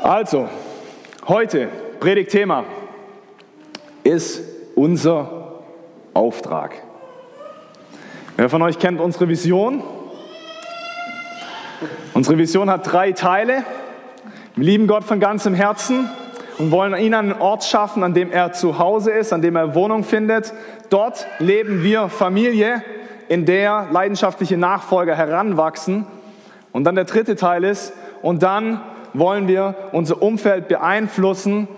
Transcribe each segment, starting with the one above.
Also, heute, Predigtthema, ist unser Auftrag. Wer von euch kennt unsere Vision? Unsere Vision hat drei Teile. Wir lieben Gott von ganzem Herzen und wollen ihn an einen Ort schaffen, an dem er zu Hause ist, an dem er Wohnung findet. Dort leben wir Familie, in der leidenschaftliche Nachfolger heranwachsen. Und dann der dritte Teil ist, und dann wollen wir unser Umfeld beeinflussen,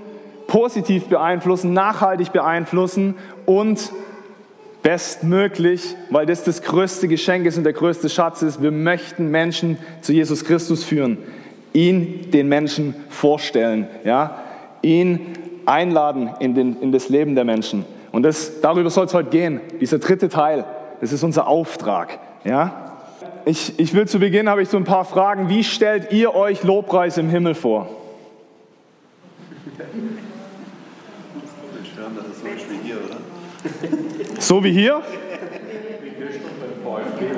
positiv beeinflussen, nachhaltig beeinflussen und bestmöglich, weil das das größte Geschenk ist und der größte Schatz ist, wir möchten Menschen zu Jesus Christus führen, ihn den Menschen vorstellen, ja, ihn einladen in, den, in das Leben der Menschen. Und das, darüber soll es heute gehen, dieser dritte Teil, das ist unser Auftrag, ja. Ich, ich will zu Beginn, habe ich so ein paar Fragen. Wie stellt ihr euch Lobpreis im Himmel vor? So wie hier?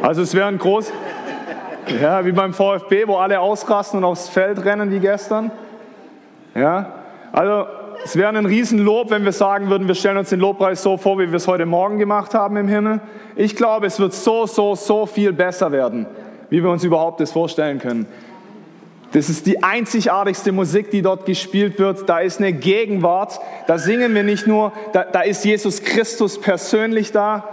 Also es wäre ein groß, ja, wie beim VfB, wo alle ausrasten und aufs Feld rennen wie gestern. Ja, also es wäre ein Riesenlob, wenn wir sagen würden, wir stellen uns den Lobpreis so vor, wie wir es heute Morgen gemacht haben im Himmel. Ich glaube, es wird so, so, so viel besser werden, wie wir uns überhaupt das vorstellen können. Das ist die einzigartigste Musik, die dort gespielt wird. Da ist eine Gegenwart. Da singen wir nicht nur, da, da ist Jesus Christus persönlich da.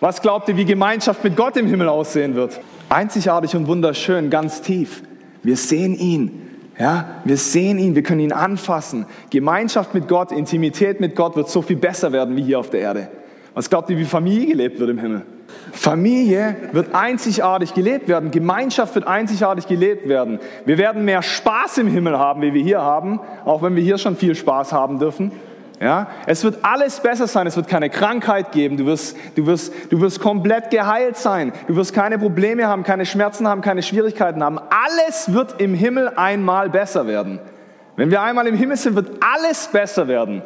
Was glaubt ihr, wie Gemeinschaft mit Gott im Himmel aussehen wird? Einzigartig und wunderschön, ganz tief. Wir sehen ihn. Ja, wir sehen ihn, wir können ihn anfassen. Gemeinschaft mit Gott, Intimität mit Gott wird so viel besser werden wie hier auf der Erde. Was glaubt ihr, wie Familie gelebt wird im Himmel? Familie wird einzigartig gelebt werden. Gemeinschaft wird einzigartig gelebt werden. Wir werden mehr Spaß im Himmel haben, wie wir hier haben, auch wenn wir hier schon viel Spaß haben dürfen. Ja, es wird alles besser sein, es wird keine Krankheit geben, du wirst, du, wirst, du wirst komplett geheilt sein, du wirst keine Probleme haben, keine Schmerzen haben, keine Schwierigkeiten haben. Alles wird im Himmel einmal besser werden. Wenn wir einmal im Himmel sind, wird alles besser werden.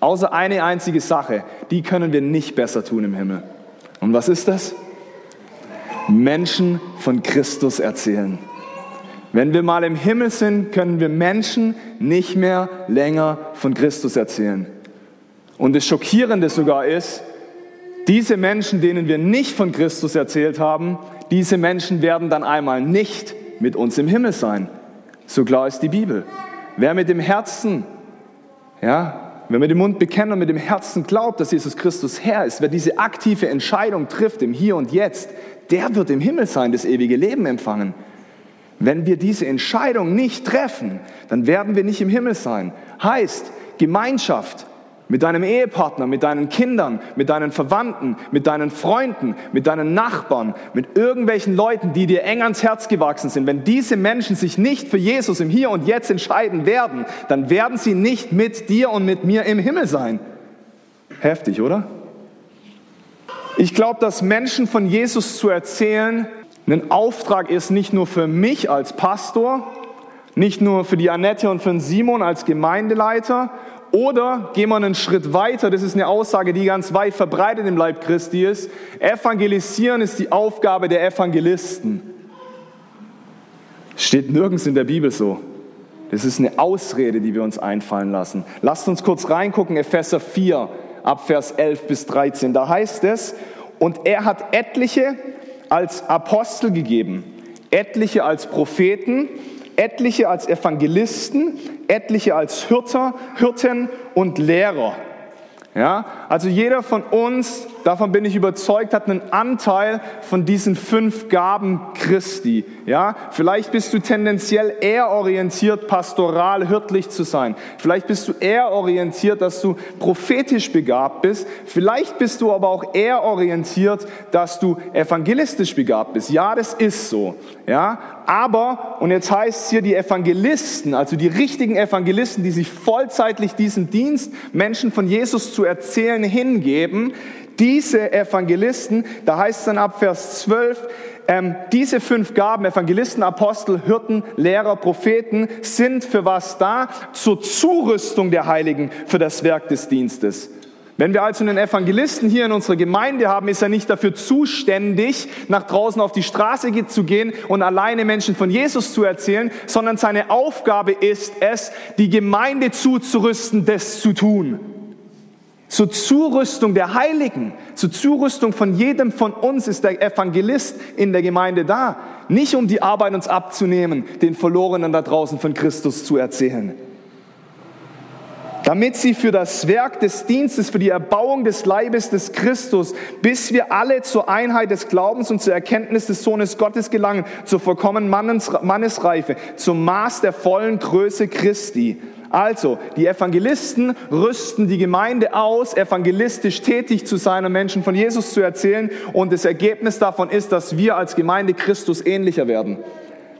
Außer eine einzige Sache, die können wir nicht besser tun im Himmel. Und was ist das? Menschen von Christus erzählen. Wenn wir mal im Himmel sind, können wir Menschen nicht mehr länger von Christus erzählen. Und das Schockierende sogar ist, diese Menschen, denen wir nicht von Christus erzählt haben, diese Menschen werden dann einmal nicht mit uns im Himmel sein. So klar ist die Bibel. Wer mit dem Herzen, ja, wer mit dem Mund bekennt und mit dem Herzen glaubt, dass Jesus Christus Herr ist, wer diese aktive Entscheidung trifft im Hier und Jetzt, der wird im Himmel sein, das ewige Leben empfangen. Wenn wir diese Entscheidung nicht treffen, dann werden wir nicht im Himmel sein. Heißt, Gemeinschaft mit deinem Ehepartner, mit deinen Kindern, mit deinen Verwandten, mit deinen Freunden, mit deinen Nachbarn, mit irgendwelchen Leuten, die dir eng ans Herz gewachsen sind. Wenn diese Menschen sich nicht für Jesus im Hier und Jetzt entscheiden werden, dann werden sie nicht mit dir und mit mir im Himmel sein. Heftig, oder? Ich glaube, dass Menschen von Jesus zu erzählen, ein Auftrag ist nicht nur für mich als Pastor, nicht nur für die Annette und für den Simon als Gemeindeleiter, oder gehen wir einen Schritt weiter, das ist eine Aussage, die ganz weit verbreitet im Leib Christi ist. Evangelisieren ist die Aufgabe der Evangelisten. Steht nirgends in der Bibel so. Das ist eine Ausrede, die wir uns einfallen lassen. Lasst uns kurz reingucken, Epheser 4, ab Vers 11 bis 13. Da heißt es, und er hat etliche als Apostel gegeben, etliche als Propheten, etliche als Evangelisten, etliche als Hirter, Hirten und Lehrer. Ja, also jeder von uns, davon bin ich überzeugt, hat einen Anteil von diesen fünf Gaben Christi. Ja, vielleicht bist du tendenziell eher orientiert, pastoral, hirtlich zu sein. Vielleicht bist du eher orientiert, dass du prophetisch begabt bist. Vielleicht bist du aber auch eher orientiert, dass du evangelistisch begabt bist. Ja, das ist so. Ja, aber, und jetzt heißt es hier die Evangelisten, also die richtigen Evangelisten, die sich vollzeitlich diesen Dienst, Menschen von Jesus zu erzählen, hingeben, diese Evangelisten, da heißt es dann ab Vers 12, ähm, diese fünf Gaben, Evangelisten, Apostel, Hirten, Lehrer, Propheten, sind für was da? Zur Zurüstung der Heiligen für das Werk des Dienstes. Wenn wir also einen Evangelisten hier in unserer Gemeinde haben, ist er nicht dafür zuständig, nach draußen auf die Straße zu gehen und alleine Menschen von Jesus zu erzählen, sondern seine Aufgabe ist es, die Gemeinde zuzurüsten, das zu tun. Zur Zurüstung der Heiligen, zur Zurüstung von jedem von uns ist der Evangelist in der Gemeinde da. Nicht um die Arbeit uns abzunehmen, den Verlorenen da draußen von Christus zu erzählen damit sie für das Werk des Dienstes, für die Erbauung des Leibes des Christus, bis wir alle zur Einheit des Glaubens und zur Erkenntnis des Sohnes Gottes gelangen, zur vollkommenen Mannesreife, zum Maß der vollen Größe Christi. Also, die Evangelisten rüsten die Gemeinde aus, evangelistisch tätig zu sein und Menschen von Jesus zu erzählen. Und das Ergebnis davon ist, dass wir als Gemeinde Christus ähnlicher werden.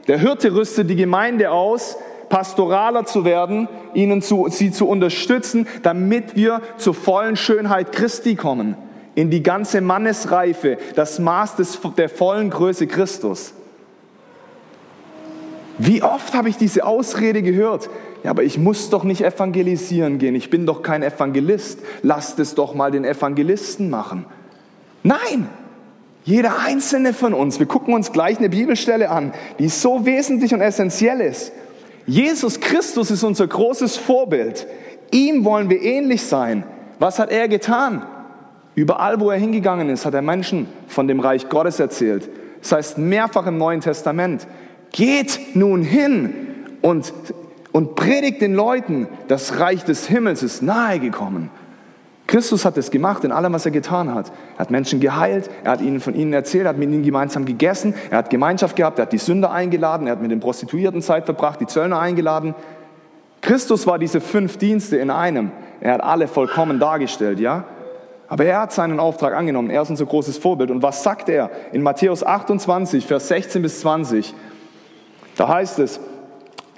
Der Hirte rüstet die Gemeinde aus, pastoraler zu werden, ihnen zu, sie zu unterstützen, damit wir zur vollen Schönheit Christi kommen, in die ganze Mannesreife, das Maß des, der vollen Größe Christus. Wie oft habe ich diese Ausrede gehört? Ja, aber ich muss doch nicht evangelisieren gehen. Ich bin doch kein Evangelist. Lasst es doch mal den Evangelisten machen. Nein, jeder einzelne von uns. Wir gucken uns gleich eine Bibelstelle an, die so wesentlich und essentiell ist. Jesus Christus ist unser großes Vorbild. Ihm wollen wir ähnlich sein. Was hat er getan? Überall, wo er hingegangen ist, hat er Menschen von dem Reich Gottes erzählt. Das heißt mehrfach im Neuen Testament, geht nun hin und, und predigt den Leuten, das Reich des Himmels ist nahegekommen. Christus hat es gemacht in allem, was er getan hat. Er hat Menschen geheilt, er hat ihnen von ihnen erzählt, er hat mit ihnen gemeinsam gegessen, er hat Gemeinschaft gehabt, er hat die Sünder eingeladen, er hat mit den Prostituierten Zeit verbracht, die Zöllner eingeladen. Christus war diese fünf Dienste in einem. Er hat alle vollkommen dargestellt, ja? Aber er hat seinen Auftrag angenommen. Er ist unser großes Vorbild. Und was sagt er in Matthäus 28, Vers 16 bis 20? Da heißt es,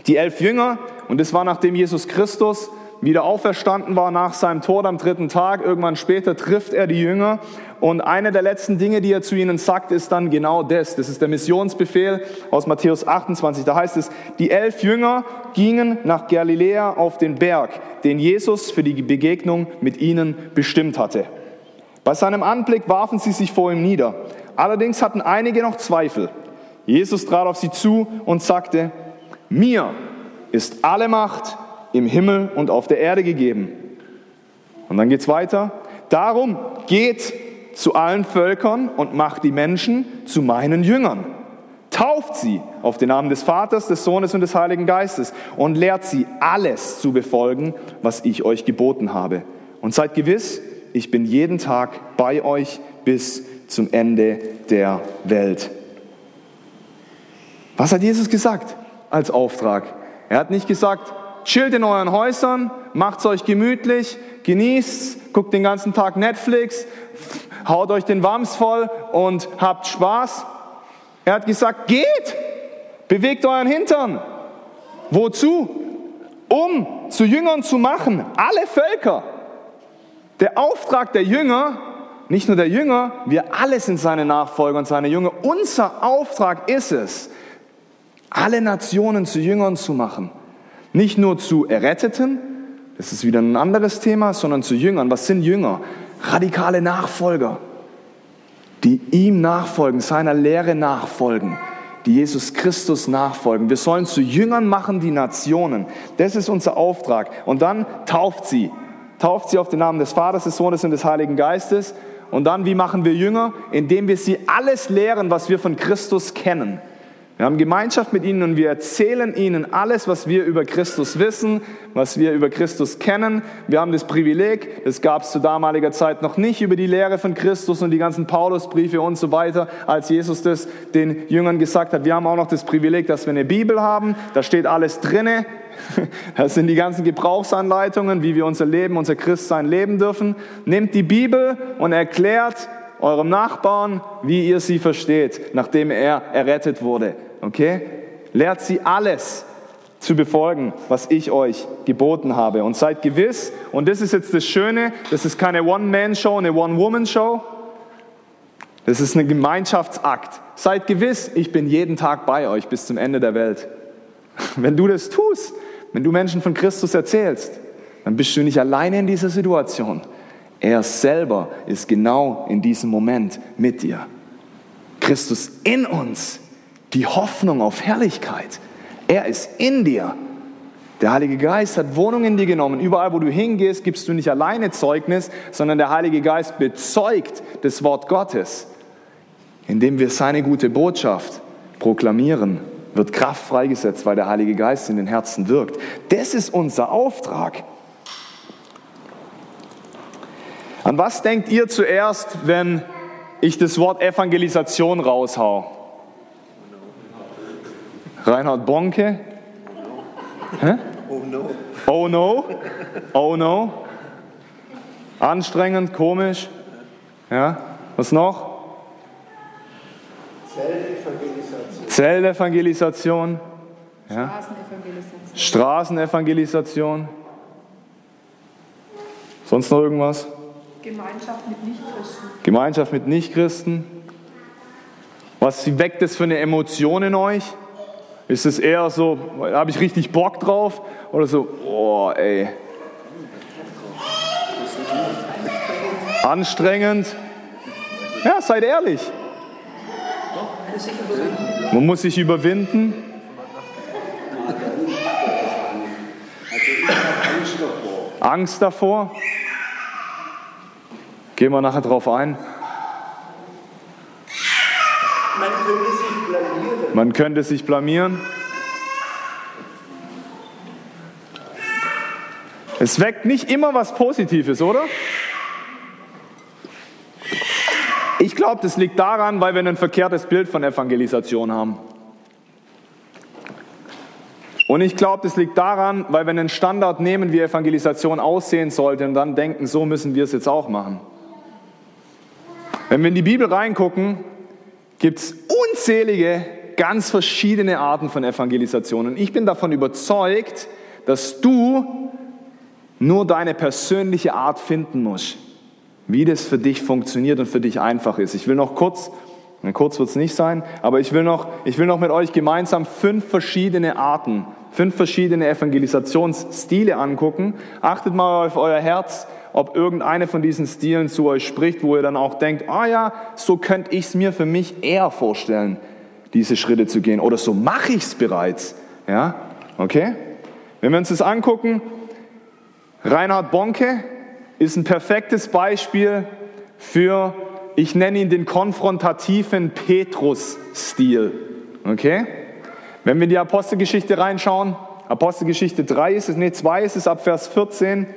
die elf Jünger, und das war nachdem Jesus Christus wieder auferstanden war nach seinem Tod am dritten Tag. Irgendwann später trifft er die Jünger und eine der letzten Dinge, die er zu ihnen sagt, ist dann genau das. Das ist der Missionsbefehl aus Matthäus 28. Da heißt es, die elf Jünger gingen nach Galiläa auf den Berg, den Jesus für die Begegnung mit ihnen bestimmt hatte. Bei seinem Anblick warfen sie sich vor ihm nieder. Allerdings hatten einige noch Zweifel. Jesus trat auf sie zu und sagte, mir ist alle Macht im Himmel und auf der Erde gegeben. Und dann geht es weiter. Darum geht zu allen Völkern und macht die Menschen zu meinen Jüngern. Tauft sie auf den Namen des Vaters, des Sohnes und des Heiligen Geistes und lehrt sie alles zu befolgen, was ich euch geboten habe. Und seid gewiss, ich bin jeden Tag bei euch bis zum Ende der Welt. Was hat Jesus gesagt als Auftrag? Er hat nicht gesagt, chillt in euren Häusern, macht's euch gemütlich, genießt, guckt den ganzen Tag Netflix, haut euch den Wams voll und habt Spaß. Er hat gesagt, geht, bewegt euren Hintern. Wozu? Um zu Jüngern zu machen, alle Völker. Der Auftrag der Jünger, nicht nur der Jünger, wir alle sind seine Nachfolger und seine Jünger. Unser Auftrag ist es, alle Nationen zu Jüngern zu machen. Nicht nur zu Erretteten, das ist wieder ein anderes Thema, sondern zu Jüngern. Was sind Jünger? Radikale Nachfolger, die ihm nachfolgen, seiner Lehre nachfolgen, die Jesus Christus nachfolgen. Wir sollen zu Jüngern machen die Nationen. Das ist unser Auftrag. Und dann tauft sie. Tauft sie auf den Namen des Vaters, des Sohnes und des Heiligen Geistes. Und dann, wie machen wir Jünger? Indem wir sie alles lehren, was wir von Christus kennen. Wir haben Gemeinschaft mit ihnen und wir erzählen ihnen alles, was wir über Christus wissen, was wir über Christus kennen. Wir haben das Privileg, das gab es zu damaliger Zeit noch nicht, über die Lehre von Christus und die ganzen Paulusbriefe und so weiter, als Jesus das den Jüngern gesagt hat. Wir haben auch noch das Privileg, dass wir eine Bibel haben, da steht alles drinne. Das sind die ganzen Gebrauchsanleitungen, wie wir unser Leben, unser Christsein leben dürfen. Nehmt die Bibel und erklärt eurem Nachbarn, wie ihr sie versteht, nachdem er errettet wurde. Okay? Lehrt sie alles zu befolgen, was ich euch geboten habe. Und seid gewiss, und das ist jetzt das Schöne, das ist keine One-Man-Show, eine One-Woman-Show. Das ist ein Gemeinschaftsakt. Seid gewiss, ich bin jeden Tag bei euch bis zum Ende der Welt. Wenn du das tust, wenn du Menschen von Christus erzählst, dann bist du nicht alleine in dieser Situation. Er selber ist genau in diesem Moment mit dir. Christus in uns, die Hoffnung auf Herrlichkeit. Er ist in dir. Der Heilige Geist hat Wohnung in dir genommen. Überall, wo du hingehst, gibst du nicht alleine Zeugnis, sondern der Heilige Geist bezeugt das Wort Gottes. Indem wir seine gute Botschaft proklamieren, wird Kraft freigesetzt, weil der Heilige Geist in den Herzen wirkt. Das ist unser Auftrag. An was denkt ihr zuerst, wenn ich das Wort Evangelisation raushau? Reinhard Bonke? Hä? Oh no. Oh no? Oh no? Anstrengend, komisch? Ja? Was noch? Zellevangelisation. Zellevangelisation. Ja? Straßenevangelisation. Straßenevangelisation. Sonst noch irgendwas? Gemeinschaft mit Nichtchristen. Gemeinschaft mit Nichtchristen. Was weckt das für eine Emotion in euch? Ist es eher so, habe ich richtig Bock drauf? Oder so, oh ey. Anstrengend. Ja, seid ehrlich. Man muss sich überwinden. Angst davor. Gehen wir nachher drauf ein. Man könnte sich blamieren. Man könnte sich blamieren. Es weckt nicht immer was Positives, oder? Ich glaube, das liegt daran, weil wir ein verkehrtes Bild von Evangelisation haben. Und ich glaube, das liegt daran, weil wir einen Standard nehmen, wie Evangelisation aussehen sollte und dann denken, so müssen wir es jetzt auch machen. Wenn wir in die Bibel reingucken, gibt es unzählige, ganz verschiedene Arten von Evangelisation. Und ich bin davon überzeugt, dass du nur deine persönliche Art finden musst, wie das für dich funktioniert und für dich einfach ist. Ich will noch kurz, kurz wird es nicht sein, aber ich will, noch, ich will noch mit euch gemeinsam fünf verschiedene Arten, fünf verschiedene Evangelisationsstile angucken. Achtet mal auf euer Herz, ob irgendeine von diesen Stilen zu euch spricht, wo ihr dann auch denkt, ah ja, so könnte ich es mir für mich eher vorstellen, diese Schritte zu gehen. Oder so mache ich es bereits. Ja, okay? Wenn wir uns das angucken, Reinhard Bonke ist ein perfektes Beispiel für, ich nenne ihn den konfrontativen Petrus-Stil. Okay? Wenn wir in die Apostelgeschichte reinschauen, Apostelgeschichte 3 ist es, nee, 2 ist es ab Vers 14,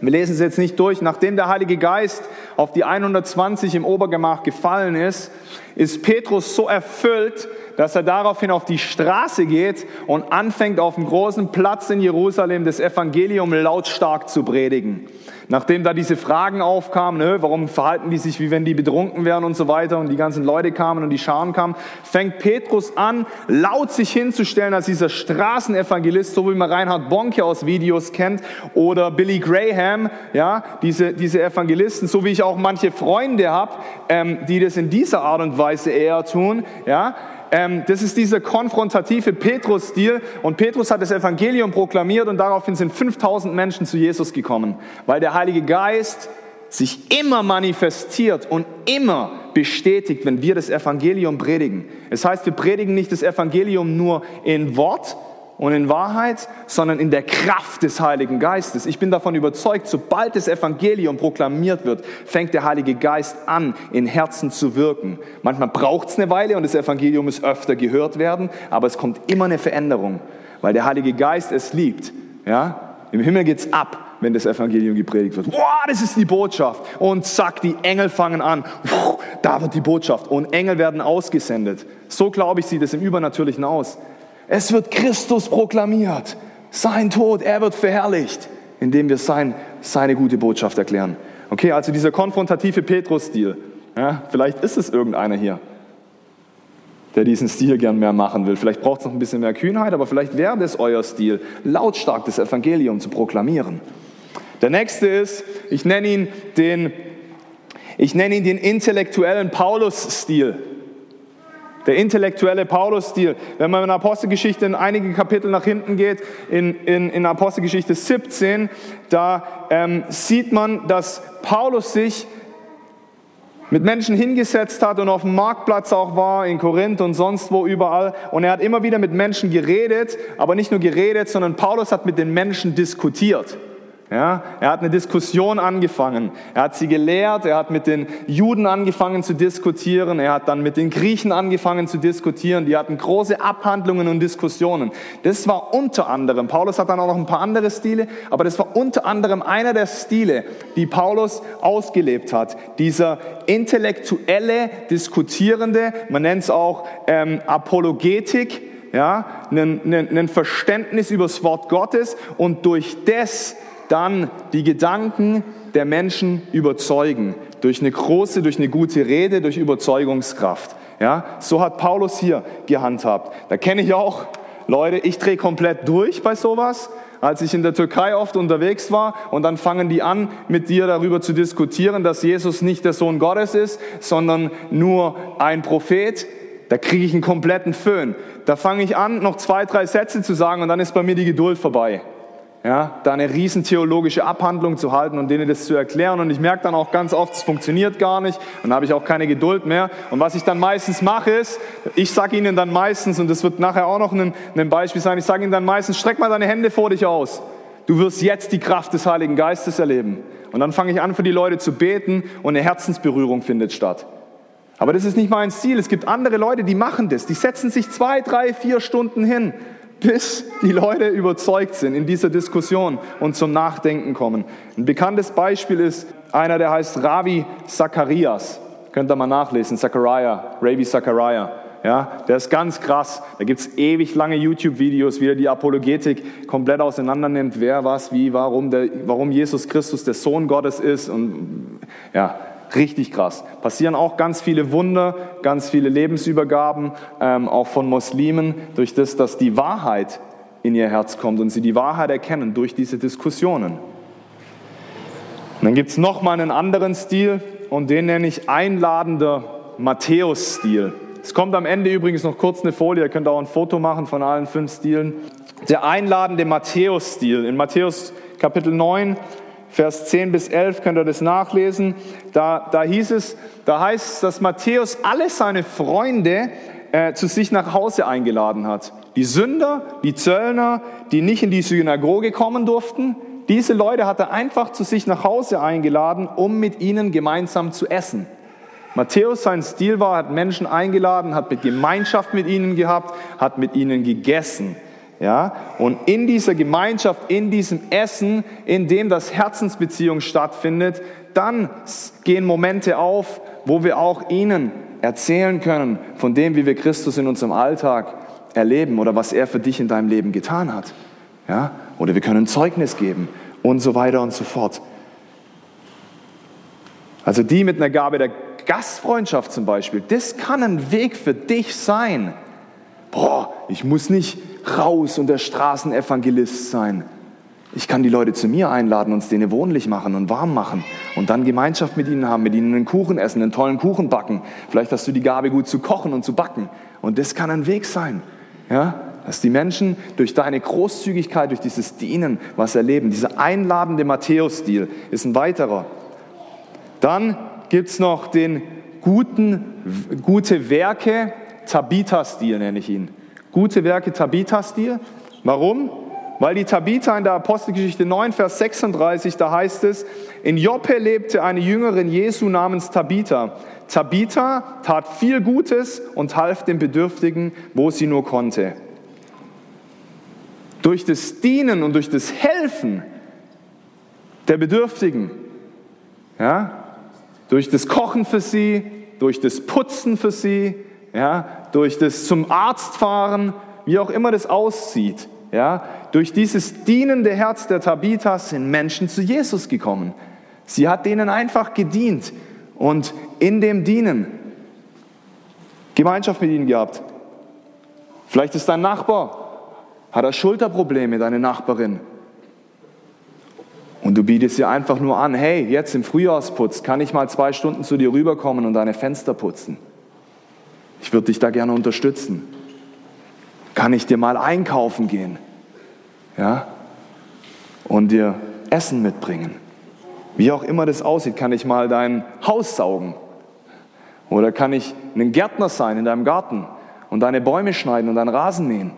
wir lesen es jetzt nicht durch. Nachdem der Heilige Geist auf die 120 im Obergemach gefallen ist, ist Petrus so erfüllt, dass er daraufhin auf die Straße geht und anfängt auf dem großen Platz in Jerusalem das Evangelium lautstark zu predigen. Nachdem da diese Fragen aufkamen, ne, warum verhalten die sich, wie wenn die betrunken wären und so weiter und die ganzen Leute kamen und die Scharen kamen, fängt Petrus an, laut sich hinzustellen als dieser Straßenevangelist, so wie man Reinhard Bonke aus Videos kennt oder Billy Graham, ja, diese, diese Evangelisten, so wie ich auch manche Freunde habe, ähm, die das in dieser Art und Weise eher tun, ja, ähm, das ist dieser konfrontative Petrus-Stil. Und Petrus hat das Evangelium proklamiert und daraufhin sind 5000 Menschen zu Jesus gekommen, weil der Heilige Geist sich immer manifestiert und immer bestätigt, wenn wir das Evangelium predigen. Es heißt, wir predigen nicht das Evangelium nur in Wort, und in Wahrheit, sondern in der Kraft des Heiligen Geistes. Ich bin davon überzeugt, sobald das Evangelium proklamiert wird, fängt der Heilige Geist an, in Herzen zu wirken. Manchmal braucht es eine Weile und das Evangelium muss öfter gehört werden, aber es kommt immer eine Veränderung, weil der Heilige Geist es liebt. Ja? Im Himmel geht's ab, wenn das Evangelium gepredigt wird. Wow, das ist die Botschaft. Und zack, die Engel fangen an. Da wird die Botschaft. Und Engel werden ausgesendet. So glaube ich, sieht es im Übernatürlichen aus. Es wird Christus proklamiert. Sein Tod, er wird verherrlicht, indem wir sein, seine gute Botschaft erklären. Okay, also dieser konfrontative Petrus-Stil. Ja, vielleicht ist es irgendeiner hier, der diesen Stil gern mehr machen will. Vielleicht braucht es noch ein bisschen mehr Kühnheit, aber vielleicht wäre das euer Stil, lautstark das Evangelium zu proklamieren. Der nächste ist, ich nenne ihn den, ich nenne ihn den intellektuellen Paulus-Stil. Der intellektuelle Paulus-Stil. Wenn man in Apostelgeschichte in einige Kapitel nach hinten geht, in, in, in Apostelgeschichte 17, da ähm, sieht man, dass Paulus sich mit Menschen hingesetzt hat und auf dem Marktplatz auch war, in Korinth und sonst wo überall. Und er hat immer wieder mit Menschen geredet, aber nicht nur geredet, sondern Paulus hat mit den Menschen diskutiert. Ja, er hat eine Diskussion angefangen. Er hat sie gelehrt. Er hat mit den Juden angefangen zu diskutieren. Er hat dann mit den Griechen angefangen zu diskutieren. Die hatten große Abhandlungen und Diskussionen. Das war unter anderem, Paulus hat dann auch noch ein paar andere Stile, aber das war unter anderem einer der Stile, die Paulus ausgelebt hat. Dieser intellektuelle, diskutierende, man nennt es auch ähm, Apologetik, ja, ein, ein, ein Verständnis über das Wort Gottes und durch das dann die Gedanken der Menschen überzeugen. Durch eine große, durch eine gute Rede, durch Überzeugungskraft. Ja, so hat Paulus hier gehandhabt. Da kenne ich auch Leute, ich drehe komplett durch bei sowas. Als ich in der Türkei oft unterwegs war und dann fangen die an, mit dir darüber zu diskutieren, dass Jesus nicht der Sohn Gottes ist, sondern nur ein Prophet, da kriege ich einen kompletten Föhn. Da fange ich an, noch zwei, drei Sätze zu sagen und dann ist bei mir die Geduld vorbei ja, da eine riesen theologische Abhandlung zu halten und denen das zu erklären. Und ich merke dann auch ganz oft, es funktioniert gar nicht und habe ich auch keine Geduld mehr. Und was ich dann meistens mache ist, ich sage ihnen dann meistens, und das wird nachher auch noch ein, ein Beispiel sein, ich sage ihnen dann meistens, streck mal deine Hände vor dich aus. Du wirst jetzt die Kraft des Heiligen Geistes erleben. Und dann fange ich an, für die Leute zu beten und eine Herzensberührung findet statt. Aber das ist nicht mein Ziel. Es gibt andere Leute, die machen das. Die setzen sich zwei, drei, vier Stunden hin bis die Leute überzeugt sind in dieser Diskussion und zum Nachdenken kommen. Ein bekanntes Beispiel ist einer, der heißt Ravi Zacharias. Könnt ihr mal nachlesen, Zachariah, Ravi Zachariah. Ja, der ist ganz krass. Da gibt es ewig lange YouTube-Videos, wie er die Apologetik komplett auseinander nimmt, wer, was, wie, warum, der, warum Jesus Christus der Sohn Gottes ist. Und ja, Richtig krass. Passieren auch ganz viele Wunder, ganz viele Lebensübergaben, ähm, auch von Muslimen, durch das, dass die Wahrheit in ihr Herz kommt und sie die Wahrheit erkennen durch diese Diskussionen. Und dann gibt es nochmal einen anderen Stil und den nenne ich einladender Matthäus-Stil. Es kommt am Ende übrigens noch kurz eine Folie, ihr könnt auch ein Foto machen von allen fünf Stilen. Der einladende Matthäus-Stil. In Matthäus Kapitel 9 Vers 10 bis 11 könnt ihr das nachlesen. Da, da hieß es, da heißt es, dass Matthäus alle seine Freunde äh, zu sich nach Hause eingeladen hat. Die Sünder, die Zöllner, die nicht in die Synagoge kommen durften, diese Leute hat er einfach zu sich nach Hause eingeladen, um mit ihnen gemeinsam zu essen. Matthäus, sein Stil war, hat Menschen eingeladen, hat mit Gemeinschaft mit ihnen gehabt, hat mit ihnen gegessen. Ja? Und in dieser Gemeinschaft, in diesem Essen, in dem das Herzensbeziehung stattfindet, dann gehen Momente auf, wo wir auch ihnen erzählen können von dem, wie wir Christus in unserem Alltag erleben oder was er für dich in deinem Leben getan hat. Ja? Oder wir können Zeugnis geben und so weiter und so fort. Also die mit einer Gabe der Gastfreundschaft zum Beispiel, das kann ein Weg für dich sein. Boah, ich muss nicht raus und der Straßenevangelist sein. Ich kann die Leute zu mir einladen, uns denen wohnlich machen und warm machen und dann Gemeinschaft mit ihnen haben, mit ihnen einen Kuchen essen, einen tollen Kuchen backen. Vielleicht hast du die Gabe, gut zu kochen und zu backen. Und das kann ein Weg sein. Ja? Dass die Menschen durch deine Großzügigkeit, durch dieses Dienen was erleben. Dieser einladende Matthäus-Stil ist ein weiterer. Dann gibt es noch den guten, gute Werke, Tabitha-Stil nenne ich ihn. Gute Werke Tabitha-Stil. Warum? Weil die Tabitha in der Apostelgeschichte 9, Vers 36, da heißt es, in Joppe lebte eine Jüngerin Jesu namens Tabitha. Tabitha tat viel Gutes und half den Bedürftigen, wo sie nur konnte. Durch das Dienen und durch das Helfen der Bedürftigen, ja, durch das Kochen für sie, durch das Putzen für sie, ja, durch das zum Arzt fahren, wie auch immer das aussieht, ja, durch dieses dienende Herz der Tabitha sind Menschen zu Jesus gekommen. Sie hat denen einfach gedient und in dem Dienen Gemeinschaft mit ihnen gehabt. Vielleicht ist dein Nachbar, hat er Schulterprobleme, deine Nachbarin. Und du bietest ihr einfach nur an, hey, jetzt im Frühjahrsputz kann ich mal zwei Stunden zu dir rüberkommen und deine Fenster putzen. Ich würde dich da gerne unterstützen. Kann ich dir mal einkaufen gehen? Ja? Und dir Essen mitbringen? Wie auch immer das aussieht, kann ich mal dein Haus saugen? Oder kann ich ein Gärtner sein in deinem Garten und deine Bäume schneiden und deinen Rasen mähen?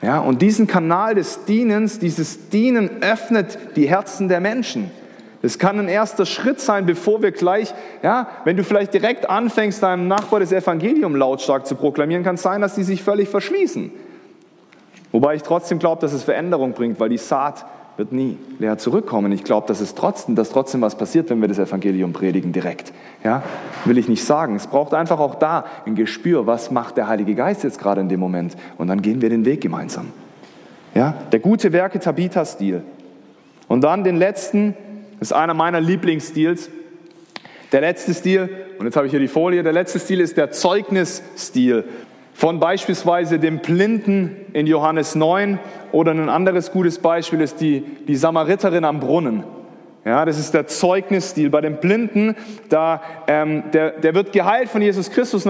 Ja, und diesen Kanal des Dienens, dieses Dienen öffnet die Herzen der Menschen. Das kann ein erster Schritt sein, bevor wir gleich, ja, wenn du vielleicht direkt anfängst, deinem Nachbar das Evangelium lautstark zu proklamieren, kann es sein, dass die sich völlig verschließen. Wobei ich trotzdem glaube, dass es Veränderung bringt, weil die Saat wird nie leer zurückkommen. Ich glaube, dass es trotzdem, dass trotzdem was passiert, wenn wir das Evangelium predigen direkt. Ja, will ich nicht sagen. Es braucht einfach auch da ein Gespür, was macht der Heilige Geist jetzt gerade in dem Moment. Und dann gehen wir den Weg gemeinsam. Ja, der gute Werke Tabitha-Stil. Und dann den letzten, das ist einer meiner Lieblingsstils. Der letzte Stil, und jetzt habe ich hier die Folie, der letzte Stil ist der Zeugnisstil von beispielsweise dem Blinden in Johannes 9 oder ein anderes gutes Beispiel ist die, die Samariterin am Brunnen. Ja, das ist der Zeugnisstil. Bei dem Blinden, da, ähm, der, der wird geheilt von Jesus Christus.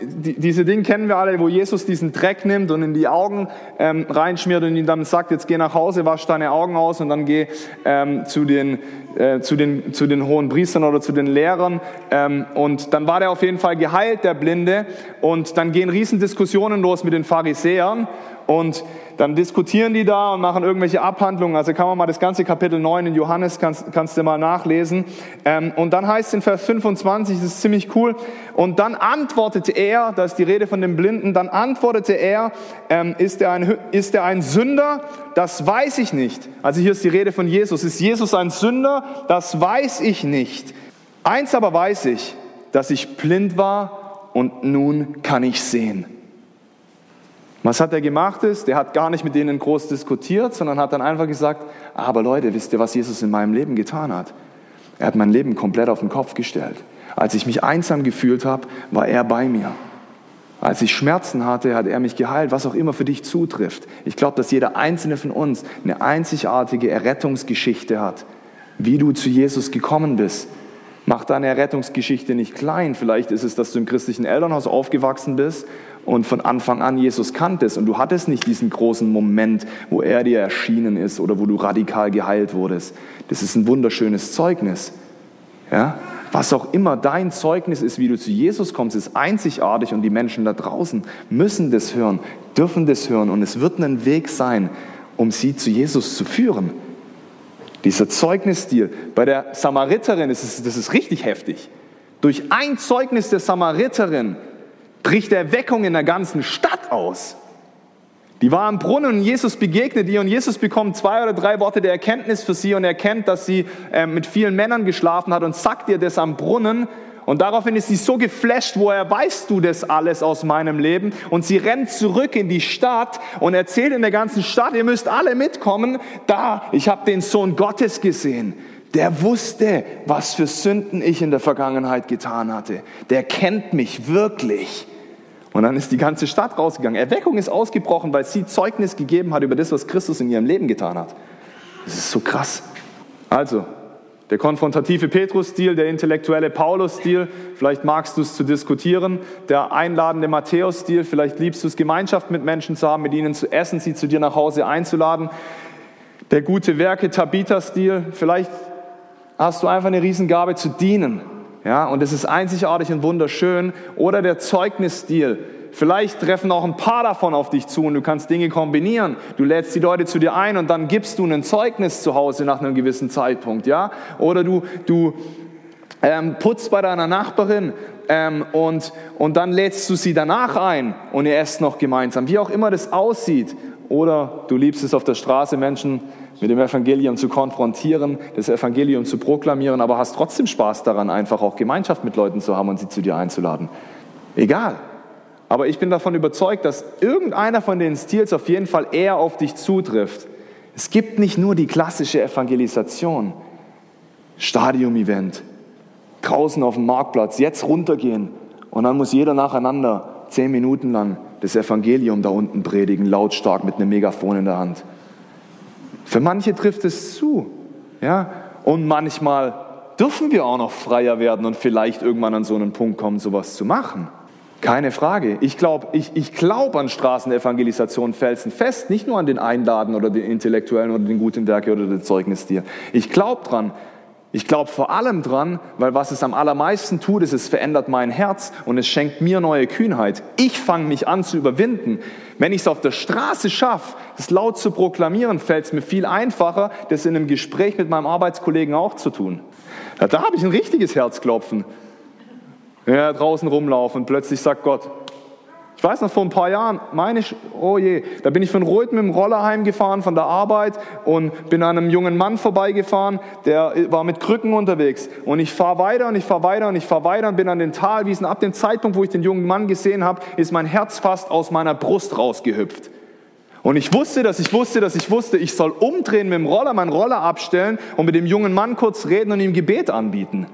Die, diese Dinge kennen wir alle, wo Jesus diesen Dreck nimmt und in die Augen ähm, reinschmiert und ihm dann sagt, jetzt geh nach Hause, wasch deine Augen aus und dann geh ähm, zu, den, äh, zu, den, zu den hohen Priestern oder zu den Lehrern. Ähm, und dann war der auf jeden Fall geheilt, der Blinde. Und dann gehen Riesendiskussionen los mit den Pharisäern. Und dann diskutieren die da und machen irgendwelche Abhandlungen. Also kann man mal das ganze Kapitel 9 in Johannes, kannst, kannst du mal nachlesen. Ähm, und dann heißt es in Vers 25, das ist ziemlich cool, und dann antwortete er, da ist die Rede von dem Blinden, dann antwortete er, ähm, ist, er ein, ist er ein Sünder? Das weiß ich nicht. Also hier ist die Rede von Jesus. Ist Jesus ein Sünder? Das weiß ich nicht. Eins aber weiß ich, dass ich blind war und nun kann ich sehen. Was hat er gemacht ist, der hat gar nicht mit denen groß diskutiert, sondern hat dann einfach gesagt, aber Leute, wisst ihr, was Jesus in meinem Leben getan hat? Er hat mein Leben komplett auf den Kopf gestellt. Als ich mich einsam gefühlt habe, war er bei mir. Als ich Schmerzen hatte, hat er mich geheilt, was auch immer für dich zutrifft. Ich glaube, dass jeder einzelne von uns eine einzigartige Errettungsgeschichte hat, wie du zu Jesus gekommen bist. Mach deine Errettungsgeschichte nicht klein. Vielleicht ist es, dass du im christlichen Elternhaus aufgewachsen bist und von Anfang an Jesus kanntest und du hattest nicht diesen großen Moment, wo er dir erschienen ist oder wo du radikal geheilt wurdest. Das ist ein wunderschönes Zeugnis. Ja? Was auch immer dein Zeugnis ist, wie du zu Jesus kommst, ist einzigartig und die Menschen da draußen müssen das hören, dürfen das hören und es wird ein Weg sein, um sie zu Jesus zu führen. Dieser Zeugnisstil bei der Samariterin, ist, das ist richtig heftig. Durch ein Zeugnis der Samariterin bricht Erweckung in der ganzen Stadt aus. Die war am Brunnen und Jesus begegnet ihr und Jesus bekommt zwei oder drei Worte der Erkenntnis für sie und erkennt, dass sie äh, mit vielen Männern geschlafen hat und sagt ihr das am Brunnen. Und daraufhin ist sie so geflasht, woher weißt du das alles aus meinem Leben? Und sie rennt zurück in die Stadt und erzählt in der ganzen Stadt, ihr müsst alle mitkommen. Da, ich habe den Sohn Gottes gesehen. Der wusste, was für Sünden ich in der Vergangenheit getan hatte. Der kennt mich wirklich. Und dann ist die ganze Stadt rausgegangen. Erweckung ist ausgebrochen, weil sie Zeugnis gegeben hat über das, was Christus in ihrem Leben getan hat. Das ist so krass. Also, der konfrontative Petrus-Stil, der intellektuelle Paulus-Stil, vielleicht magst du es zu diskutieren. Der einladende Matthäus-Stil, vielleicht liebst du es, Gemeinschaft mit Menschen zu haben, mit ihnen zu essen, sie zu dir nach Hause einzuladen. Der gute Werke Tabitha-Stil, vielleicht hast du einfach eine Riesengabe zu dienen ja, und es ist einzigartig und wunderschön. Oder der Zeugnisstil. Vielleicht treffen auch ein paar davon auf dich zu und du kannst Dinge kombinieren. Du lädst die Leute zu dir ein und dann gibst du ein Zeugnis zu Hause nach einem gewissen Zeitpunkt, ja? Oder du, du ähm, putzt bei deiner Nachbarin ähm, und, und dann lädst du sie danach ein und ihr esst noch gemeinsam. Wie auch immer das aussieht. Oder du liebst es auf der Straße, Menschen mit dem Evangelium zu konfrontieren, das Evangelium zu proklamieren, aber hast trotzdem Spaß daran, einfach auch Gemeinschaft mit Leuten zu haben und sie zu dir einzuladen. Egal. Aber ich bin davon überzeugt, dass irgendeiner von den Stils auf jeden Fall eher auf dich zutrifft. Es gibt nicht nur die klassische Evangelisation, Stadium-Event, draußen auf dem Marktplatz, jetzt runtergehen und dann muss jeder nacheinander zehn Minuten lang das Evangelium da unten predigen, lautstark mit einem Megafon in der Hand. Für manche trifft es zu. Ja? Und manchmal dürfen wir auch noch freier werden und vielleicht irgendwann an so einen Punkt kommen, sowas zu machen. Keine Frage. Ich glaube ich, ich glaub an Straßenevangelisation felsenfest, nicht nur an den Einladen oder den Intellektuellen oder den guten Werke oder den Zeugnisdienst. Ich glaube dran. Ich glaube vor allem dran, weil was es am allermeisten tut, ist, es verändert mein Herz und es schenkt mir neue Kühnheit. Ich fange mich an zu überwinden. Wenn ich es auf der Straße schaffe, es laut zu proklamieren, fällt es mir viel einfacher, das in einem Gespräch mit meinem Arbeitskollegen auch zu tun. Ja, da habe ich ein richtiges Herzklopfen ja, draußen rumlaufen plötzlich sagt Gott, weiß noch vor ein paar Jahren, meine ich, oh je, da bin ich von Rot mit dem Roller heimgefahren von der Arbeit und bin an einem jungen Mann vorbeigefahren, der war mit Krücken unterwegs. Und ich fahre weiter und ich fahre weiter und ich fahre weiter und bin an den Talwiesen. Ab dem Zeitpunkt, wo ich den jungen Mann gesehen habe, ist mein Herz fast aus meiner Brust rausgehüpft. Und ich wusste, dass ich wusste, dass ich wusste, ich soll umdrehen mit dem Roller, meinen Roller abstellen und mit dem jungen Mann kurz reden und ihm Gebet anbieten.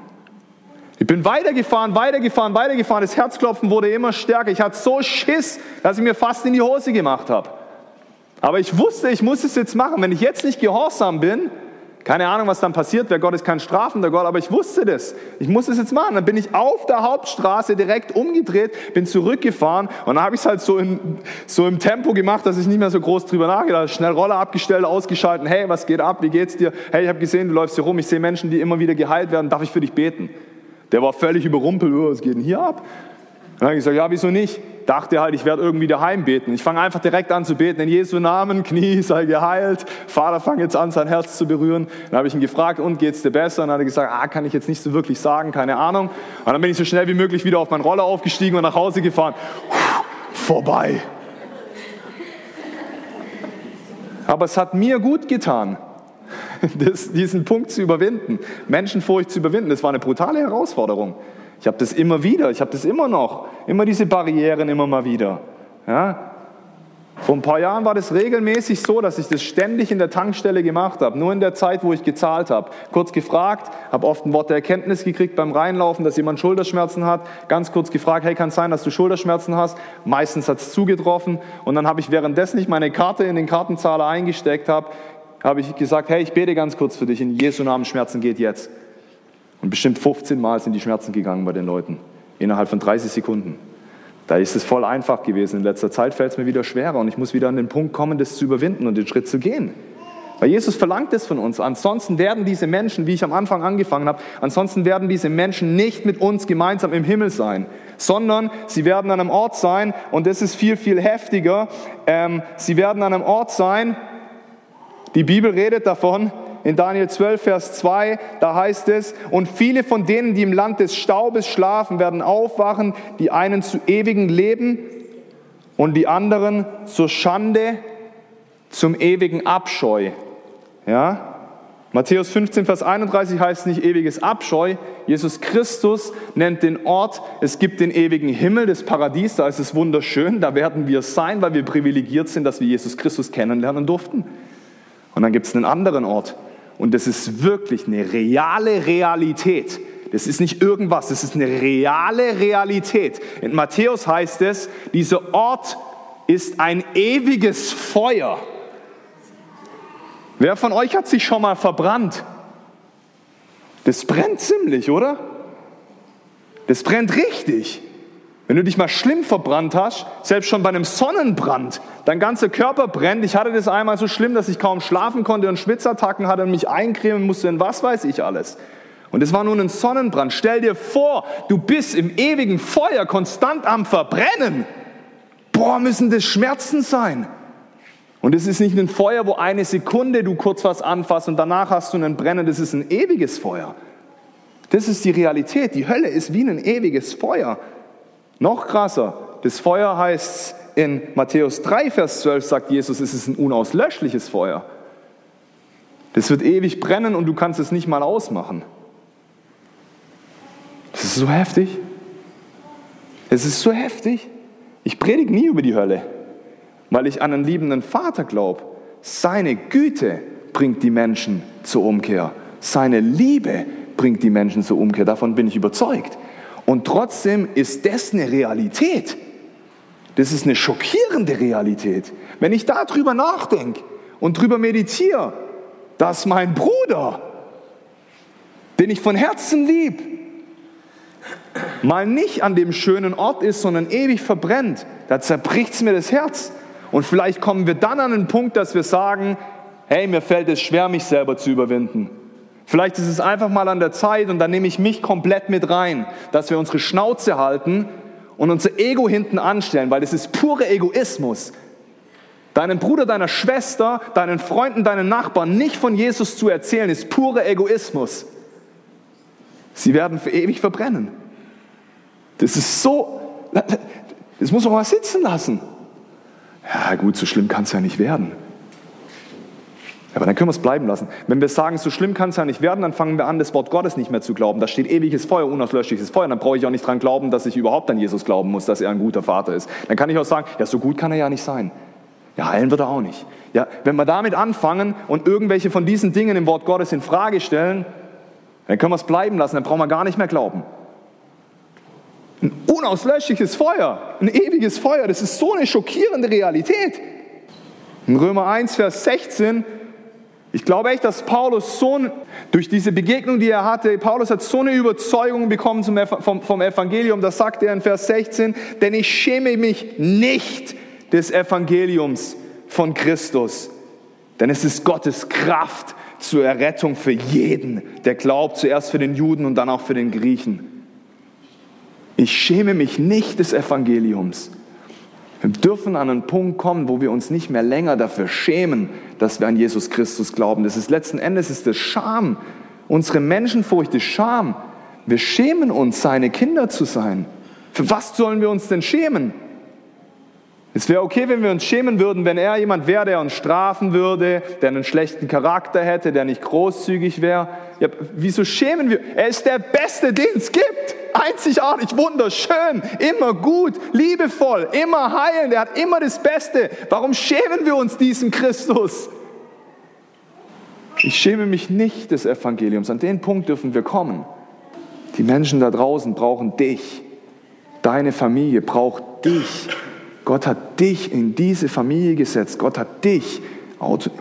Ich bin weitergefahren, weitergefahren, weitergefahren. Das Herzklopfen wurde immer stärker. Ich hatte so Schiss, dass ich mir fast in die Hose gemacht habe. Aber ich wusste, ich muss es jetzt machen. Wenn ich jetzt nicht gehorsam bin, keine Ahnung, was dann passiert, wer Gott ist kein strafender Gott, aber ich wusste das. Ich muss es jetzt machen. Dann bin ich auf der Hauptstraße direkt umgedreht, bin zurückgefahren und dann habe ich es halt so, in, so im Tempo gemacht, dass ich nicht mehr so groß drüber nachgedacht habe. Schnell Roller abgestellt, ausgeschalten. Hey, was geht ab? Wie geht's dir? Hey, ich habe gesehen, du läufst hier rum. Ich sehe Menschen, die immer wieder geheilt werden. Darf ich für dich beten? Der war völlig überrumpelt, oh, was geht denn hier ab? Dann habe ich gesagt, ja, wieso nicht? Dachte halt, ich werde irgendwie daheim beten. Ich fange einfach direkt an zu beten. In Jesu Namen, Knie sei geheilt. Vater, fang jetzt an, sein Herz zu berühren. Dann habe ich ihn gefragt, und geht's dir besser? Und dann hat er gesagt, ah, kann ich jetzt nicht so wirklich sagen, keine Ahnung. Und dann bin ich so schnell wie möglich wieder auf meinen Roller aufgestiegen und nach Hause gefahren. Puh, vorbei. Aber es hat mir gut getan das, diesen Punkt zu überwinden, Menschenfurcht zu überwinden, das war eine brutale Herausforderung. Ich habe das immer wieder, ich habe das immer noch, immer diese Barrieren immer mal wieder. Ja? Vor ein paar Jahren war das regelmäßig so, dass ich das ständig in der Tankstelle gemacht habe, nur in der Zeit, wo ich gezahlt habe. Kurz gefragt, habe oft ein Wort der Erkenntnis gekriegt beim Reinlaufen, dass jemand Schulterschmerzen hat. Ganz kurz gefragt, hey, kann es sein, dass du Schulterschmerzen hast? Meistens hat es zugetroffen. Und dann habe ich währenddessen ich meine Karte in den Kartenzahler eingesteckt habe, habe ich gesagt, hey, ich bete ganz kurz für dich, in Jesu Namen Schmerzen geht jetzt. Und bestimmt 15 Mal sind die Schmerzen gegangen bei den Leuten, innerhalb von 30 Sekunden. Da ist es voll einfach gewesen. In letzter Zeit fällt es mir wieder schwerer und ich muss wieder an den Punkt kommen, das zu überwinden und den Schritt zu gehen. Weil Jesus verlangt es von uns. Ansonsten werden diese Menschen, wie ich am Anfang angefangen habe, ansonsten werden diese Menschen nicht mit uns gemeinsam im Himmel sein, sondern sie werden an einem Ort sein, und das ist viel, viel heftiger, ähm, sie werden an einem Ort sein, die Bibel redet davon, in Daniel 12, Vers 2, da heißt es, und viele von denen, die im Land des Staubes schlafen, werden aufwachen, die einen zu ewigem Leben und die anderen zur Schande, zum ewigen Abscheu. Ja? Matthäus 15, Vers 31 heißt nicht ewiges Abscheu. Jesus Christus nennt den Ort, es gibt den ewigen Himmel, das Paradies, da ist es wunderschön, da werden wir sein, weil wir privilegiert sind, dass wir Jesus Christus kennenlernen durften. Und dann gibt es einen anderen Ort. Und das ist wirklich eine reale Realität. Das ist nicht irgendwas, das ist eine reale Realität. In Matthäus heißt es, dieser Ort ist ein ewiges Feuer. Wer von euch hat sich schon mal verbrannt? Das brennt ziemlich, oder? Das brennt richtig. Wenn du dich mal schlimm verbrannt hast, selbst schon bei einem Sonnenbrand, dein ganzer Körper brennt. Ich hatte das einmal so schlimm, dass ich kaum schlafen konnte und Schwitzattacken hatte und mich eincremen musste und was weiß ich alles. Und es war nun ein Sonnenbrand. Stell dir vor, du bist im ewigen Feuer konstant am Verbrennen. Boah, müssen das Schmerzen sein. Und es ist nicht ein Feuer, wo eine Sekunde du kurz was anfasst und danach hast du einen Brennen. Das ist ein ewiges Feuer. Das ist die Realität. Die Hölle ist wie ein ewiges Feuer. Noch krasser, das Feuer heißt in Matthäus 3, Vers 12, sagt Jesus, es ist ein unauslöschliches Feuer. Das wird ewig brennen und du kannst es nicht mal ausmachen. Das ist so heftig. Es ist so heftig. Ich predige nie über die Hölle, weil ich an einen liebenden Vater glaube. Seine Güte bringt die Menschen zur Umkehr. Seine Liebe bringt die Menschen zur Umkehr. Davon bin ich überzeugt. Und trotzdem ist das eine Realität. Das ist eine schockierende Realität. Wenn ich darüber nachdenke und darüber meditiere, dass mein Bruder, den ich von Herzen lieb, mal nicht an dem schönen Ort ist, sondern ewig verbrennt, da zerbricht es mir das Herz. Und vielleicht kommen wir dann an den Punkt, dass wir sagen, hey, mir fällt es schwer, mich selber zu überwinden. Vielleicht ist es einfach mal an der Zeit und dann nehme ich mich komplett mit rein, dass wir unsere Schnauze halten und unser Ego hinten anstellen, weil das ist pure Egoismus. Deinen Bruder, deiner Schwester, deinen Freunden, deinen Nachbarn nicht von Jesus zu erzählen, ist pure Egoismus. Sie werden für ewig verbrennen. Das ist so, das muss man mal sitzen lassen. Ja gut, so schlimm kann es ja nicht werden. Aber dann können wir es bleiben lassen. Wenn wir sagen, so schlimm kann es ja nicht werden, dann fangen wir an, das Wort Gottes nicht mehr zu glauben. Da steht ewiges Feuer, unauslöschliches Feuer. Dann brauche ich auch nicht dran glauben, dass ich überhaupt an Jesus glauben muss, dass er ein guter Vater ist. Dann kann ich auch sagen, ja, so gut kann er ja nicht sein. Ja, heilen wird er auch nicht. Ja, wenn wir damit anfangen und irgendwelche von diesen Dingen im Wort Gottes in Frage stellen, dann können wir es bleiben lassen, dann brauchen wir gar nicht mehr glauben. Ein unauslöschliches Feuer, ein ewiges Feuer, das ist so eine schockierende Realität. In Römer 1, Vers 16 ich glaube echt, dass Paulus so, durch diese Begegnung, die er hatte, Paulus hat so eine Überzeugung bekommen vom, vom Evangelium, das sagt er in Vers 16, denn ich schäme mich nicht des Evangeliums von Christus, denn es ist Gottes Kraft zur Errettung für jeden, der glaubt, zuerst für den Juden und dann auch für den Griechen. Ich schäme mich nicht des Evangeliums. Wir dürfen an einen Punkt kommen, wo wir uns nicht mehr länger dafür schämen, dass wir an Jesus Christus glauben. Das ist letzten Endes ist das Scham. Unsere Menschenfurcht ist Scham. Wir schämen uns, seine Kinder zu sein. Für was sollen wir uns denn schämen? Es wäre okay, wenn wir uns schämen würden, wenn er jemand wäre, der uns strafen würde, der einen schlechten Charakter hätte, der nicht großzügig wäre. Ja, wieso schämen wir? Er ist der Beste, den es gibt. Einzigartig, wunderschön, immer gut, liebevoll, immer heilend. Er hat immer das Beste. Warum schämen wir uns diesem Christus? Ich schäme mich nicht des Evangeliums. An den Punkt dürfen wir kommen. Die Menschen da draußen brauchen dich. Deine Familie braucht dich. Gott hat dich in diese Familie gesetzt. Gott hat dich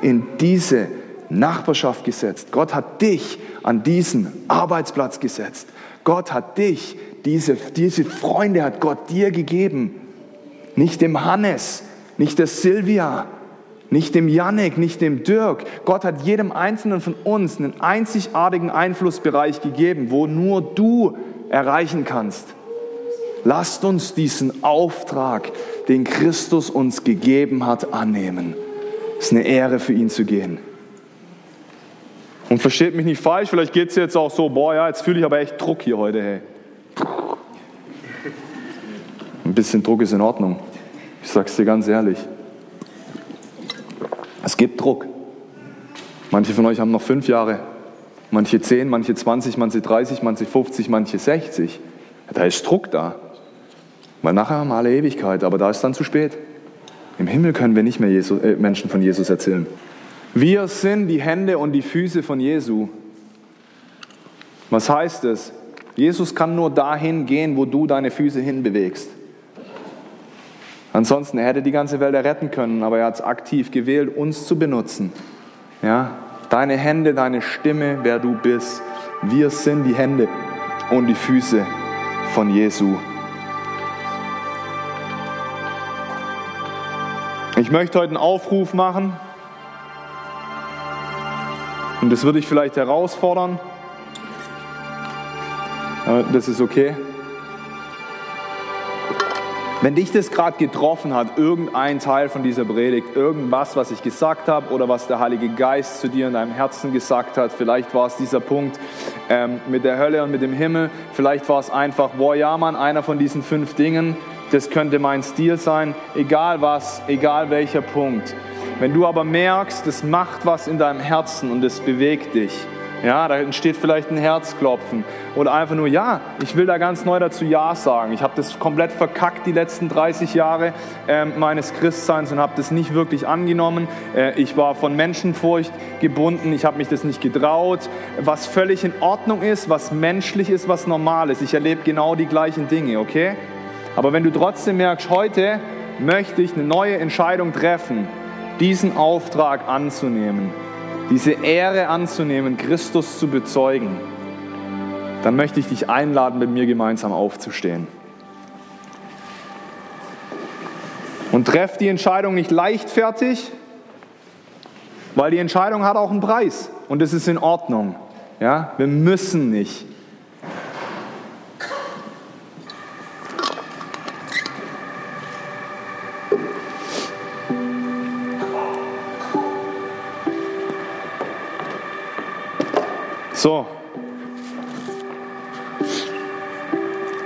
in diese Nachbarschaft gesetzt. Gott hat dich an diesen Arbeitsplatz gesetzt. Gott hat dich, diese, diese Freunde hat Gott dir gegeben. Nicht dem Hannes, nicht der Silvia, nicht dem Yannick, nicht dem Dirk. Gott hat jedem Einzelnen von uns einen einzigartigen Einflussbereich gegeben, wo nur du erreichen kannst. Lasst uns diesen Auftrag, den Christus uns gegeben hat, annehmen. Es ist eine Ehre für ihn zu gehen. Und versteht mich nicht falsch, vielleicht geht es jetzt auch so, boah, ja, jetzt fühle ich aber echt Druck hier heute, hey. Ein bisschen Druck ist in Ordnung. Ich sag's dir ganz ehrlich. Es gibt Druck. Manche von euch haben noch fünf Jahre, manche zehn, manche 20, manche 30, manche 50, manche 60. Da ist Druck da. Weil nachher haben wir alle Ewigkeit, aber da ist dann zu spät. Im Himmel können wir nicht mehr Jesus, äh, Menschen von Jesus erzählen. Wir sind die Hände und die Füße von Jesu. Was heißt es? Jesus kann nur dahin gehen, wo du deine Füße hinbewegst. Ansonsten, er hätte die ganze Welt erretten können, aber er hat es aktiv gewählt, uns zu benutzen. Ja? Deine Hände, deine Stimme, wer du bist. Wir sind die Hände und die Füße von Jesu. Ich möchte heute einen Aufruf machen und das würde ich vielleicht herausfordern. Das ist okay. Wenn dich das gerade getroffen hat, irgendein Teil von dieser Predigt, irgendwas, was ich gesagt habe oder was der Heilige Geist zu dir in deinem Herzen gesagt hat, vielleicht war es dieser Punkt ähm, mit der Hölle und mit dem Himmel, vielleicht war es einfach, boah ja Mann, einer von diesen fünf Dingen, das könnte mein Stil sein, egal was, egal welcher Punkt. Wenn du aber merkst, es macht was in deinem Herzen und es bewegt dich, ja, da entsteht vielleicht ein Herzklopfen oder einfach nur, ja, ich will da ganz neu dazu Ja sagen. Ich habe das komplett verkackt die letzten 30 Jahre äh, meines Christseins und habe das nicht wirklich angenommen. Äh, ich war von Menschenfurcht gebunden, ich habe mich das nicht getraut, was völlig in Ordnung ist, was menschlich ist, was normal ist. Ich erlebe genau die gleichen Dinge, okay? Aber wenn du trotzdem merkst, heute möchte ich eine neue Entscheidung treffen, diesen Auftrag anzunehmen, diese Ehre anzunehmen, Christus zu bezeugen, dann möchte ich dich einladen, mit mir gemeinsam aufzustehen. Und treff die Entscheidung nicht leichtfertig, weil die Entscheidung hat auch einen Preis und es ist in Ordnung. Ja, wir müssen nicht.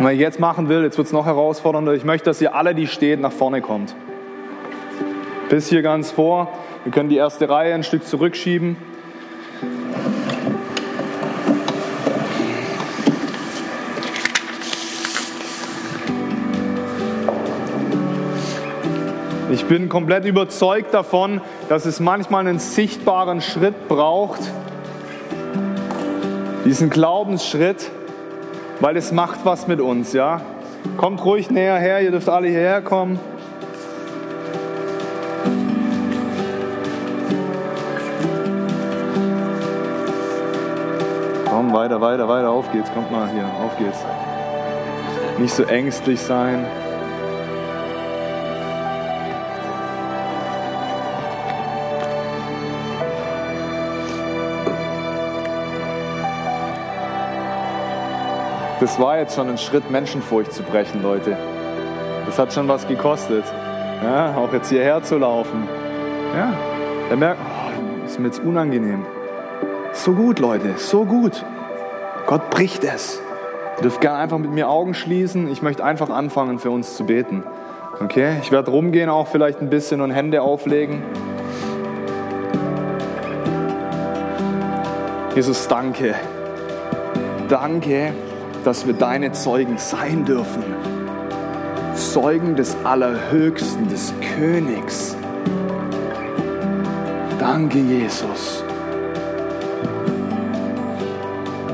Und wenn ich jetzt machen will, jetzt wird es noch herausfordernder, ich möchte, dass ihr alle, die steht, nach vorne kommt. Bis hier ganz vor. Wir können die erste Reihe ein Stück zurückschieben. Ich bin komplett überzeugt davon, dass es manchmal einen sichtbaren Schritt braucht, diesen Glaubensschritt, weil es macht was mit uns, ja. Kommt ruhig näher her, ihr dürft alle hierher kommen. Komm, weiter, weiter, weiter, auf geht's, kommt mal hier, auf geht's. Nicht so ängstlich sein. Das war jetzt schon ein Schritt, Menschenfurcht zu brechen, Leute. Das hat schon was gekostet. Ja, auch jetzt hierher zu laufen. Ja, er merkt, oh, ist mir jetzt unangenehm. So gut, Leute, so gut. Gott bricht es. Ihr dürft gerne einfach mit mir Augen schließen. Ich möchte einfach anfangen, für uns zu beten. Okay? Ich werde rumgehen, auch vielleicht ein bisschen und Hände auflegen. Jesus, danke. Danke, dass wir deine Zeugen sein dürfen. Zeugen des Allerhöchsten, des Königs. Danke, Jesus.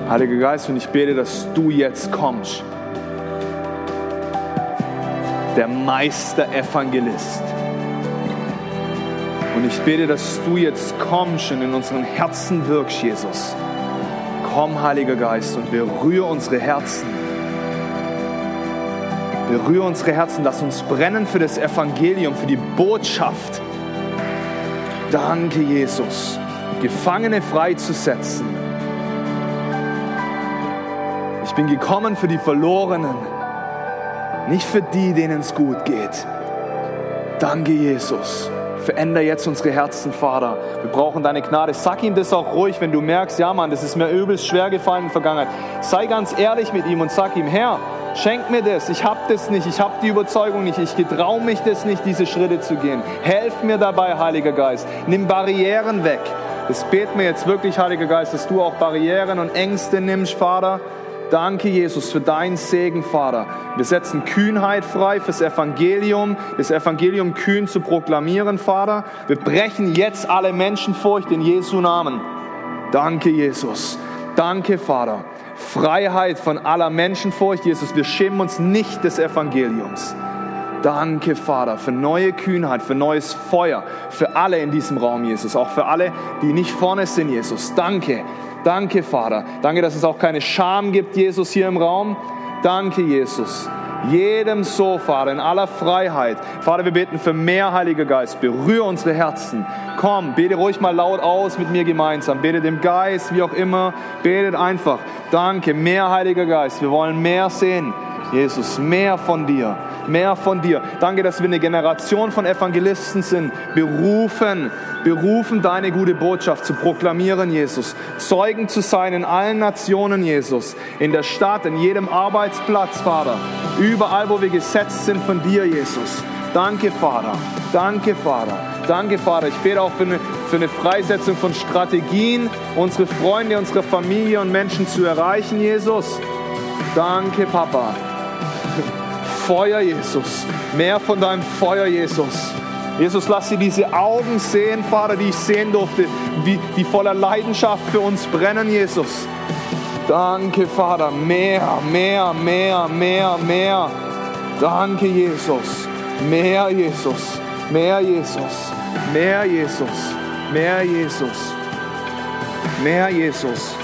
Heiliger Geist, und ich bete, dass du jetzt kommst. Der Meister-Evangelist. Und ich bete, dass du jetzt kommst und in unseren Herzen wirkst, Jesus. Komm, Heiliger Geist, und berühre unsere Herzen. Berühre unsere Herzen, lass uns brennen für das Evangelium, für die Botschaft. Danke, Jesus, Gefangene freizusetzen. Ich bin gekommen für die Verlorenen, nicht für die, denen es gut geht. Danke, Jesus. Veränder jetzt unsere Herzen, Vater. Wir brauchen deine Gnade. Sag ihm das auch ruhig, wenn du merkst, ja Mann, das ist mir übelst schwer gefallen in der Vergangenheit. Sei ganz ehrlich mit ihm und sag ihm, Herr, schenk mir das. Ich habe das nicht. Ich habe die Überzeugung nicht. Ich getraue mich das nicht, diese Schritte zu gehen. Helf mir dabei, Heiliger Geist. Nimm Barrieren weg. Das beten wir jetzt wirklich, Heiliger Geist, dass du auch Barrieren und Ängste nimmst, Vater. Danke, Jesus, für deinen Segen, Vater. Wir setzen Kühnheit frei fürs Evangelium, das Evangelium kühn zu proklamieren, Vater. Wir brechen jetzt alle Menschenfurcht in Jesu Namen. Danke, Jesus. Danke, Vater. Freiheit von aller Menschenfurcht, Jesus. Wir schämen uns nicht des Evangeliums. Danke, Vater, für neue Kühnheit, für neues Feuer, für alle in diesem Raum, Jesus. Auch für alle, die nicht vorne sind, Jesus. Danke. Danke, Vater. Danke, dass es auch keine Scham gibt, Jesus, hier im Raum. Danke, Jesus. Jedem so, Vater, in aller Freiheit. Vater, wir beten für mehr Heiliger Geist. Berühre unsere Herzen. Komm, bete ruhig mal laut aus mit mir gemeinsam. Bete dem Geist, wie auch immer. Betet einfach. Danke, mehr Heiliger Geist. Wir wollen mehr sehen. Jesus, mehr von dir, mehr von dir. Danke, dass wir eine Generation von Evangelisten sind, berufen, berufen, deine gute Botschaft zu proklamieren, Jesus. Zeugen zu sein in allen Nationen, Jesus. In der Stadt, in jedem Arbeitsplatz, Vater. Überall, wo wir gesetzt sind von dir, Jesus. Danke, Vater. Danke, Vater. Danke, Vater. Ich bete auch für eine, für eine Freisetzung von Strategien, unsere Freunde, unsere Familie und Menschen zu erreichen, Jesus. Danke, Papa. Feuer, Jesus. Mehr von deinem Feuer, Jesus. Jesus, lass sie diese Augen sehen, Vater, die ich sehen durfte, wie, die voller Leidenschaft für uns brennen, Jesus. Danke, Vater. Mehr, mehr, mehr, mehr, mehr. Danke, Jesus. Mehr, Jesus. Mehr, Jesus. Mehr, Jesus. Mehr, Jesus. Mehr, Jesus.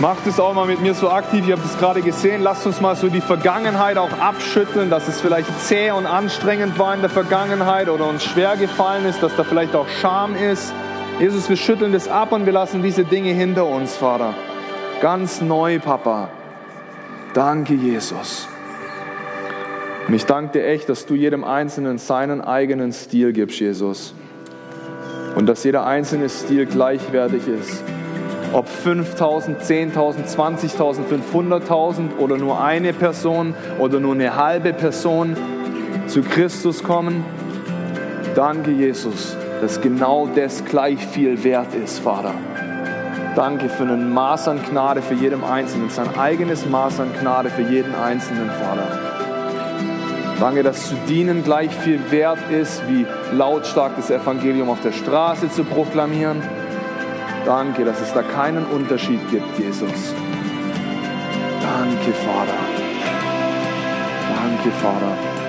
Macht es auch mal mit mir so aktiv. Ich habe das gerade gesehen. Lasst uns mal so die Vergangenheit auch abschütteln, dass es vielleicht zäh und anstrengend war in der Vergangenheit oder uns schwer gefallen ist, dass da vielleicht auch Scham ist. Jesus, wir schütteln das ab und wir lassen diese Dinge hinter uns, Vater. Ganz neu, Papa. Danke, Jesus. Und ich danke dir echt, dass du jedem Einzelnen seinen eigenen Stil gibst, Jesus. Und dass jeder einzelne Stil gleichwertig ist. Ob 5.000, 10.000, 20.000, 500.000 oder nur eine Person oder nur eine halbe Person zu Christus kommen. Danke, Jesus, dass genau das gleich viel wert ist, Vater. Danke für ein Maß an Gnade für jedem Einzelnen, sein eigenes Maß an Gnade für jeden Einzelnen, Vater. Danke, dass zu dienen gleich viel wert ist, wie lautstark das Evangelium auf der Straße zu proklamieren. Danke, dass es da keinen Unterschied gibt, Jesus. Danke, Vater. Danke, Vater.